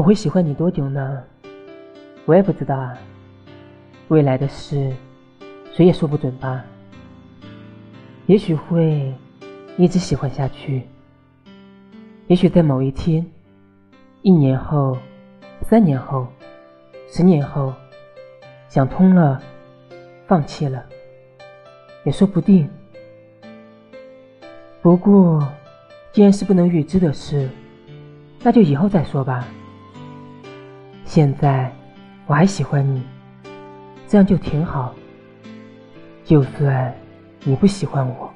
我会喜欢你多久呢？我也不知道啊。未来的事，谁也说不准吧。也许会一直喜欢下去。也许在某一天，一年后、三年后、十年后，想通了，放弃了，也说不定。不过，既然是不能预知的事，那就以后再说吧。现在我还喜欢你，这样就挺好。就算你不喜欢我。